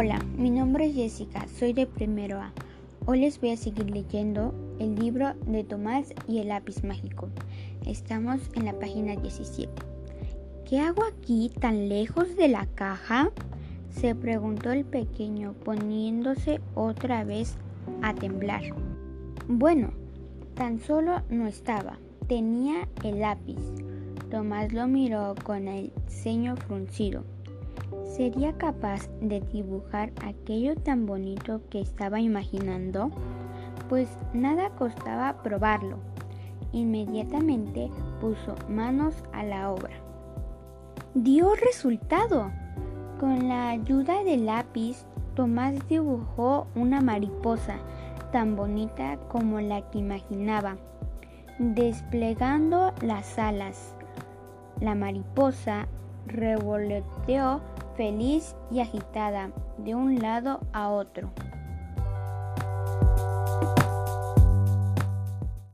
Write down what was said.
Hola, mi nombre es Jessica, soy de primero A. Hoy les voy a seguir leyendo el libro de Tomás y el lápiz mágico. Estamos en la página 17. ¿Qué hago aquí tan lejos de la caja? se preguntó el pequeño poniéndose otra vez a temblar. Bueno, tan solo no estaba, tenía el lápiz. Tomás lo miró con el ceño fruncido. ¿Sería capaz de dibujar aquello tan bonito que estaba imaginando? Pues nada costaba probarlo. Inmediatamente puso manos a la obra. Dio resultado. Con la ayuda del lápiz, Tomás dibujó una mariposa tan bonita como la que imaginaba, desplegando las alas. La mariposa revoloteó feliz y agitada de un lado a otro.